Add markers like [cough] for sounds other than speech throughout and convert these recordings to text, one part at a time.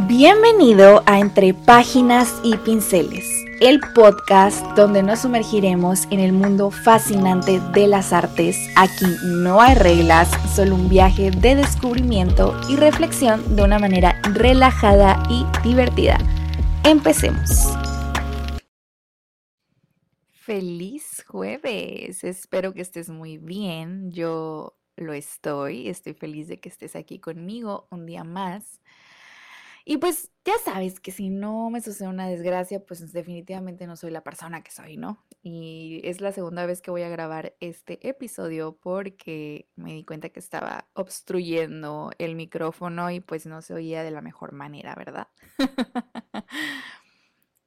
Bienvenido a Entre Páginas y Pinceles, el podcast donde nos sumergiremos en el mundo fascinante de las artes. Aquí no hay reglas, solo un viaje de descubrimiento y reflexión de una manera relajada y divertida. Empecemos. Feliz jueves, espero que estés muy bien. Yo lo estoy, estoy feliz de que estés aquí conmigo un día más. Y pues ya sabes que si no me sucede una desgracia, pues definitivamente no soy la persona que soy, ¿no? Y es la segunda vez que voy a grabar este episodio porque me di cuenta que estaba obstruyendo el micrófono y pues no se oía de la mejor manera, ¿verdad? [laughs]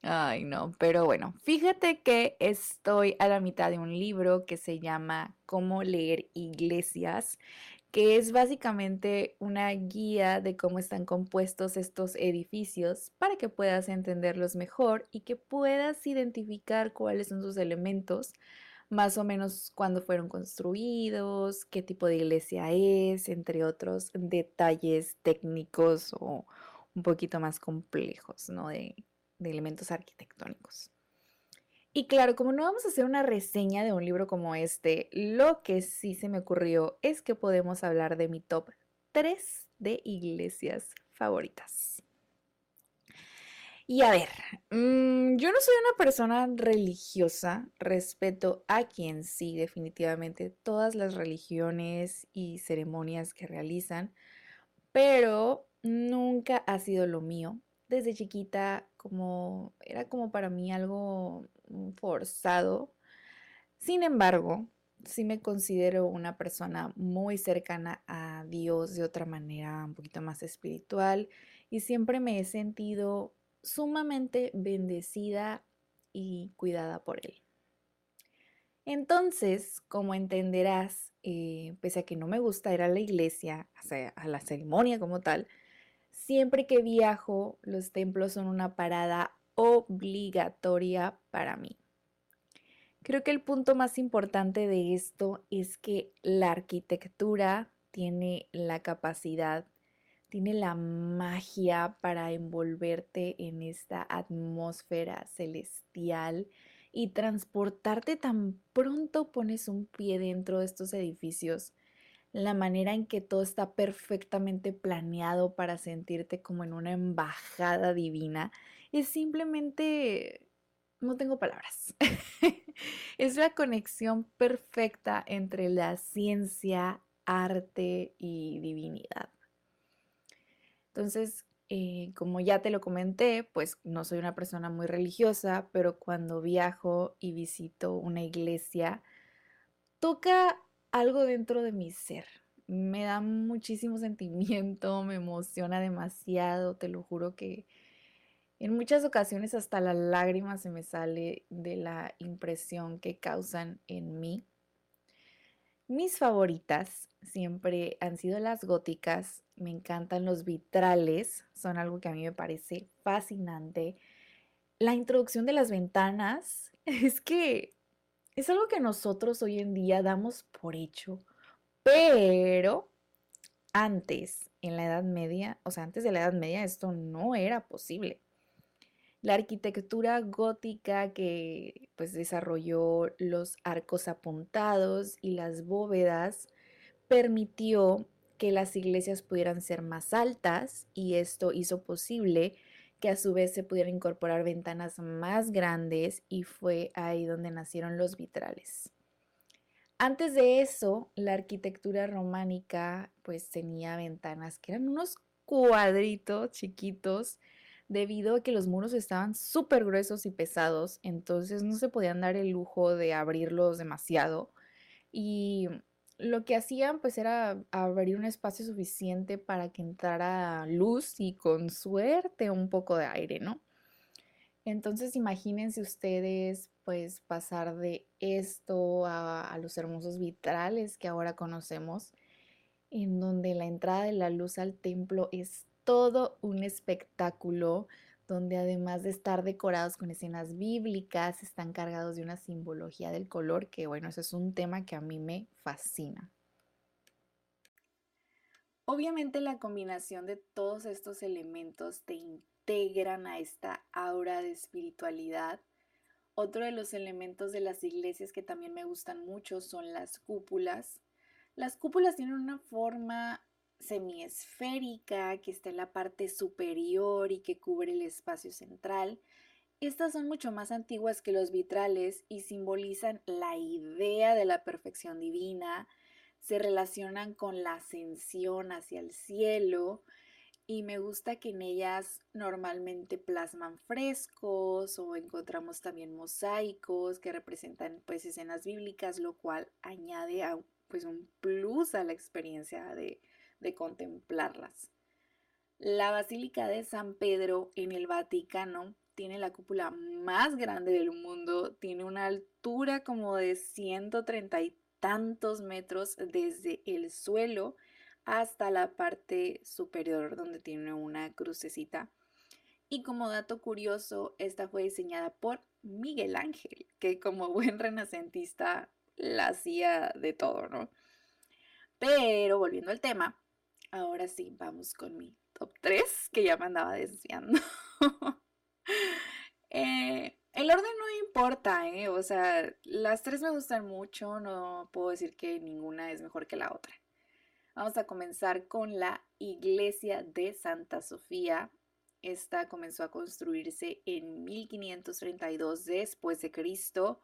Ay, no, pero bueno, fíjate que estoy a la mitad de un libro que se llama Cómo leer iglesias que es básicamente una guía de cómo están compuestos estos edificios para que puedas entenderlos mejor y que puedas identificar cuáles son sus elementos, más o menos cuándo fueron construidos, qué tipo de iglesia es, entre otros detalles técnicos o un poquito más complejos, ¿no? De, de elementos arquitectónicos. Y claro, como no vamos a hacer una reseña de un libro como este, lo que sí se me ocurrió es que podemos hablar de mi top 3 de iglesias favoritas. Y a ver, mm, yo no soy una persona religiosa, respeto a quien sí, definitivamente, todas las religiones y ceremonias que realizan, pero nunca ha sido lo mío. Desde chiquita, como era como para mí algo forzado. Sin embargo, sí me considero una persona muy cercana a Dios de otra manera, un poquito más espiritual, y siempre me he sentido sumamente bendecida y cuidada por Él. Entonces, como entenderás, eh, pese a que no me gusta ir a la iglesia, o sea, a la ceremonia como tal, siempre que viajo, los templos son una parada obligatoria para mí. Creo que el punto más importante de esto es que la arquitectura tiene la capacidad, tiene la magia para envolverte en esta atmósfera celestial y transportarte tan pronto pones un pie dentro de estos edificios. La manera en que todo está perfectamente planeado para sentirte como en una embajada divina es simplemente, no tengo palabras. [laughs] es la conexión perfecta entre la ciencia, arte y divinidad. Entonces, eh, como ya te lo comenté, pues no soy una persona muy religiosa, pero cuando viajo y visito una iglesia, toca algo dentro de mi ser. Me da muchísimo [laughs] sentimiento, me emociona demasiado, te lo juro que en muchas ocasiones hasta la lágrima se me sale de la impresión que causan en mí. Mis favoritas siempre han sido las góticas. Me encantan los vitrales, son algo que a mí me parece fascinante. La introducción de las ventanas [laughs] es que es algo que nosotros hoy en día damos por hecho, pero antes, en la Edad Media, o sea, antes de la Edad Media, esto no era posible. La arquitectura gótica que pues desarrolló los arcos apuntados y las bóvedas permitió que las iglesias pudieran ser más altas y esto hizo posible que a su vez se pudieran incorporar ventanas más grandes y fue ahí donde nacieron los vitrales. Antes de eso, la arquitectura románica pues tenía ventanas que eran unos cuadritos chiquitos debido a que los muros estaban súper gruesos y pesados, entonces no se podían dar el lujo de abrirlos demasiado. Y lo que hacían pues era abrir un espacio suficiente para que entrara luz y con suerte un poco de aire, ¿no? Entonces imagínense ustedes pues pasar de esto a, a, los hermosos vitrales que ahora conocemos, en donde la entrada de la luz al templo es todo un espectáculo donde además de estar decorados con escenas bíblicas, están cargados de una simbología del color, que bueno, ese es un tema que a mí me fascina. Obviamente la combinación de todos estos elementos te integran a esta aura de espiritualidad. Otro de los elementos de las iglesias que también me gustan mucho son las cúpulas. Las cúpulas tienen una forma semiesférica que está en la parte superior y que cubre el espacio central. Estas son mucho más antiguas que los vitrales y simbolizan la idea de la perfección divina, se relacionan con la ascensión hacia el cielo y me gusta que en ellas normalmente plasman frescos o encontramos también mosaicos que representan pues escenas bíblicas, lo cual añade pues un plus a la experiencia de, de contemplarlas. La Basílica de San Pedro en el Vaticano tiene la cúpula más grande del mundo, tiene una altura como de 130 tantos metros desde el suelo hasta la parte superior donde tiene una crucecita. Y como dato curioso, esta fue diseñada por Miguel Ángel, que como buen renacentista la hacía de todo, ¿no? Pero volviendo al tema, ahora sí, vamos con mi top 3, que ya me andaba desviando. [laughs] eh, el orden no importa, ¿eh? O sea, las tres me gustan mucho, no puedo decir que ninguna es mejor que la otra. Vamos a comenzar con la iglesia de Santa Sofía. Esta comenzó a construirse en 1532 después de Cristo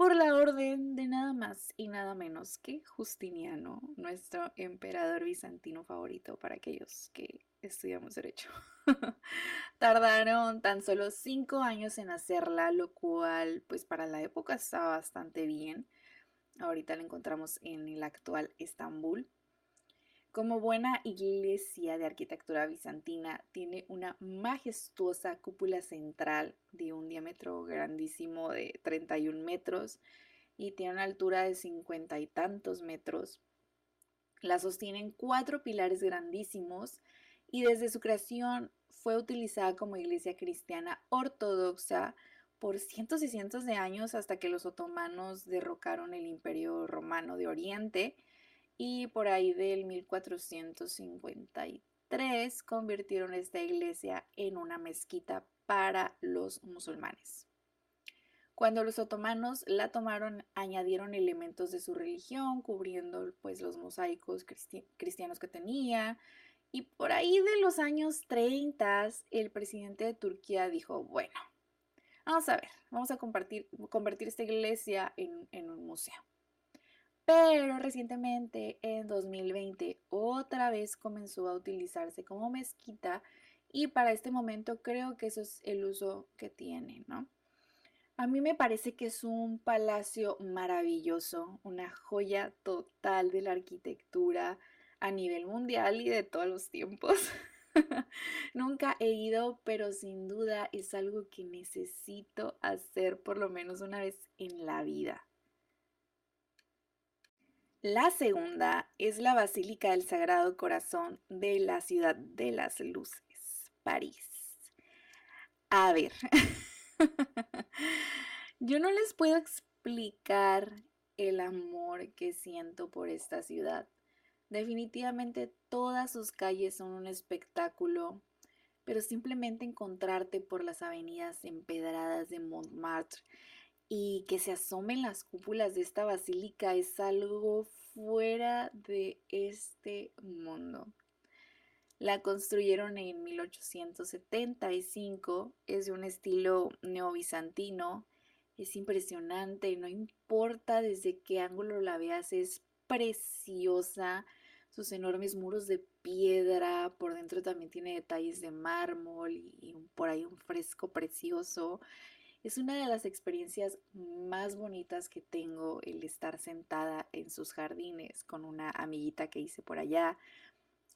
por la orden de nada más y nada menos que Justiniano, nuestro emperador bizantino favorito para aquellos que estudiamos derecho. [laughs] Tardaron tan solo cinco años en hacerla, lo cual pues para la época estaba bastante bien. Ahorita la encontramos en el actual Estambul. Como buena iglesia de arquitectura bizantina, tiene una majestuosa cúpula central de un diámetro grandísimo de 31 metros y tiene una altura de 50 y tantos metros. La sostienen cuatro pilares grandísimos y desde su creación fue utilizada como iglesia cristiana ortodoxa por cientos y cientos de años hasta que los otomanos derrocaron el imperio romano de Oriente y por ahí del 1453 convirtieron esta iglesia en una mezquita para los musulmanes. Cuando los otomanos la tomaron, añadieron elementos de su religión, cubriendo pues los mosaicos cristianos que tenía, y por ahí de los años 30, el presidente de Turquía dijo, bueno, vamos a ver, vamos a convertir esta iglesia en, en un museo. Pero recientemente, en 2020, otra vez comenzó a utilizarse como mezquita y para este momento creo que eso es el uso que tiene, ¿no? A mí me parece que es un palacio maravilloso, una joya total de la arquitectura, a nivel mundial y de todos los tiempos. [laughs] Nunca he ido, pero sin duda es algo que necesito hacer por lo menos una vez en la vida. La segunda es la Basílica del Sagrado Corazón de la Ciudad de las Luces, París. A ver, [laughs] yo no les puedo explicar el amor que siento por esta ciudad. Definitivamente todas sus calles son un espectáculo, pero simplemente encontrarte por las avenidas empedradas de Montmartre y que se asomen las cúpulas de esta basílica es algo fuera de este mundo. La construyeron en 1875, es de un estilo neobizantino, es impresionante, no importa desde qué ángulo la veas, es preciosa, sus enormes muros de piedra, por dentro también tiene detalles de mármol y, por ahí un fresco precioso. Es una de las experiencias más bonitas que tengo el estar sentada en sus jardines con una amiguita que hice por allá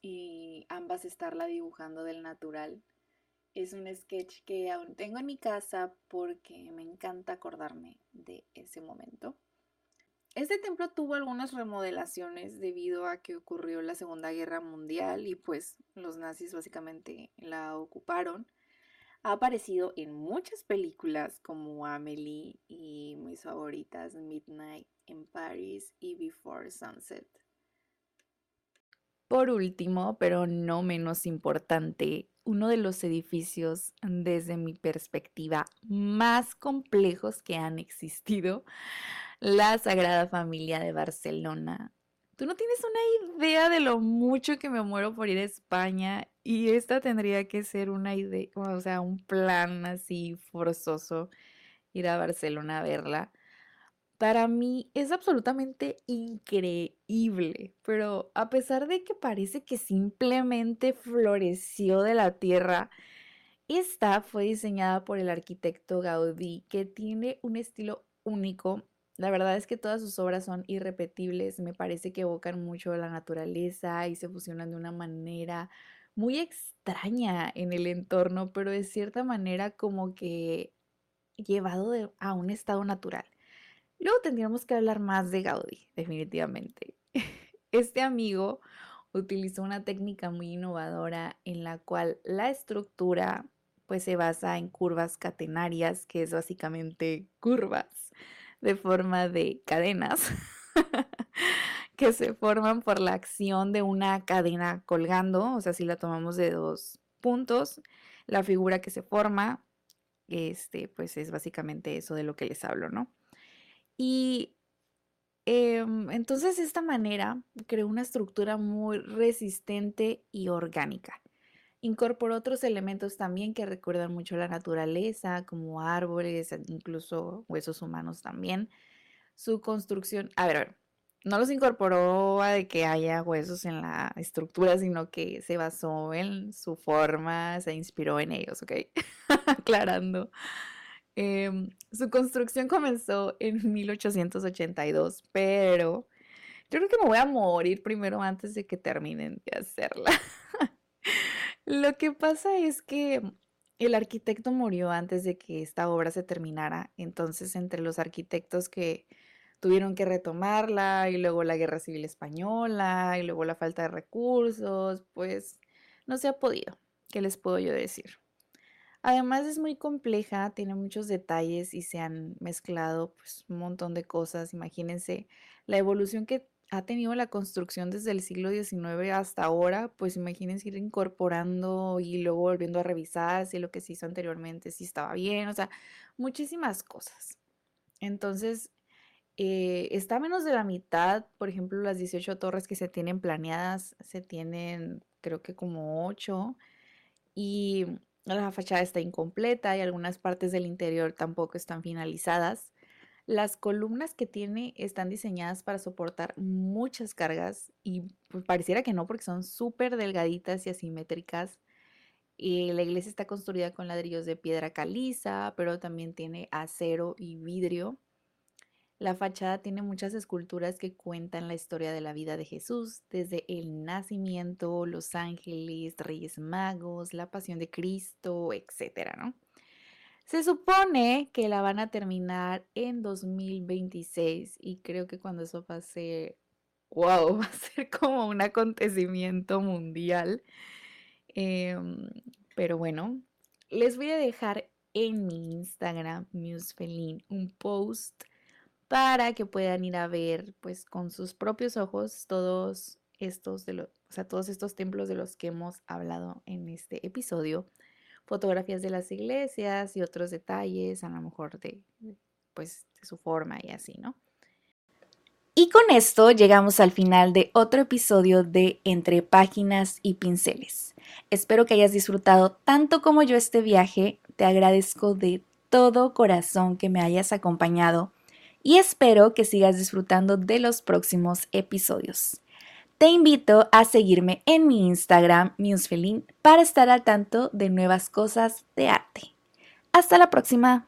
y ambas estarla dibujando del natural. Es un sketch que aún tengo en mi casa porque me encanta acordarme de ese momento. Este templo tuvo algunas remodelaciones debido a que ocurrió la Segunda Guerra Mundial y pues los nazis básicamente la ocuparon. Ha aparecido en muchas películas como Amelie y mis favoritas Midnight in Paris y Before Sunset. Por último, pero no menos importante, uno de los edificios, desde mi perspectiva, más complejos que han existido, la Sagrada Familia de Barcelona. Tú no tienes una idea de lo mucho que me muero por ir a España y esta tendría que ser una idea, o sea, un plan así forzoso ir a Barcelona a verla. Para mí es absolutamente increíble, pero a pesar de que parece que simplemente floreció de la tierra, esta fue diseñada por el arquitecto Gaudí, que tiene un estilo único. La verdad es que todas sus obras son irrepetibles, me parece que evocan mucho la naturaleza y se fusionan de una manera muy extraña en el entorno, pero de cierta manera como que llevado a un estado natural. Luego tendríamos que hablar más de Gaudí, definitivamente. [laughs] Este amigo utilizó una técnica muy innovadora en la cual la estructura pues se basa en curvas catenarias, que es básicamente curvas de forma de cadenas [laughs] que se forman por la acción de una cadena colgando, o sea, si la tomamos de dos puntos, la figura que se forma, este, pues es básicamente eso de lo que les hablo, ¿no? Y em, entonces de esta manera creó una estructura muy resistente y orgánica. Incorporó otros elementos también que recuerdan mucho la naturaleza, como árboles, incluso huesos humanos también. Su construcción, a ver, a ver, no los incorporó a de que haya huesos en la estructura, sino que se basó en su forma, se inspiró en ellos, ¿ok? [laughs] Aclarando. Em, su construcción comenzó en 1882, pero yo creo que me voy a morir primero antes de que terminen de hacerla. [laughs] Lo que pasa es que el arquitecto murió antes de que esta obra se terminara, entonces entre los arquitectos que tuvieron que retomarla y luego la Guerra Civil Española y luego la falta de recursos, pues no se ha podido. ¿Qué les puedo yo decir? Además es muy compleja, tiene muchos detalles y se han mezclado pues, un montón de cosas. Imagínense la evolución que ha tenido la construcción desde el siglo XIX hasta ahora, pues imagínense ir incorporando y luego volviendo a revisar si lo que se hizo anteriormente, si estaba bien, o sea, muchísimas cosas. Entonces, eh, está menos de la mitad, por ejemplo, las 18 torres que se tienen planeadas, se tienen creo que como 8 y la fachada está incompleta y algunas partes del interior tampoco están finalizadas. Las columnas que tiene están diseñadas para soportar muchas cargas y pues, pareciera que no porque son súper delgaditas y asimétricas. Y la iglesia está construida con ladrillos de piedra caliza, pero también tiene acero y vidrio. La fachada tiene muchas esculturas que cuentan la historia de la vida de Jesús, desde el nacimiento, los ángeles, reyes magos, la pasión de Cristo, etcétera, ¿no? Se supone que la van a terminar en 2026 y creo que cuando eso pase, wow, [laughs] va a ser como un acontecimiento mundial. Em, pero bueno, les voy a dejar en mi Instagram, Musefelin, un post para que puedan ir a ver pues con sus propios ojos todos estos de los, o sea, todos estos templos de los que hemos hablado en este episodio, fotografías de las iglesias y otros detalles, a lo mejor de pues de su forma y así, ¿no? Y con esto llegamos al final de otro episodio de Entre Páginas y Pinceles. Espero que hayas disfrutado tanto como yo este viaje. Te agradezco de todo corazón que me hayas acompañado y espero que sigas disfrutando de los próximos episodios. Te invito a seguirme en mi Instagram, Musefelin, para estar al tanto de nuevas cosas de arte. Hasta la próxima.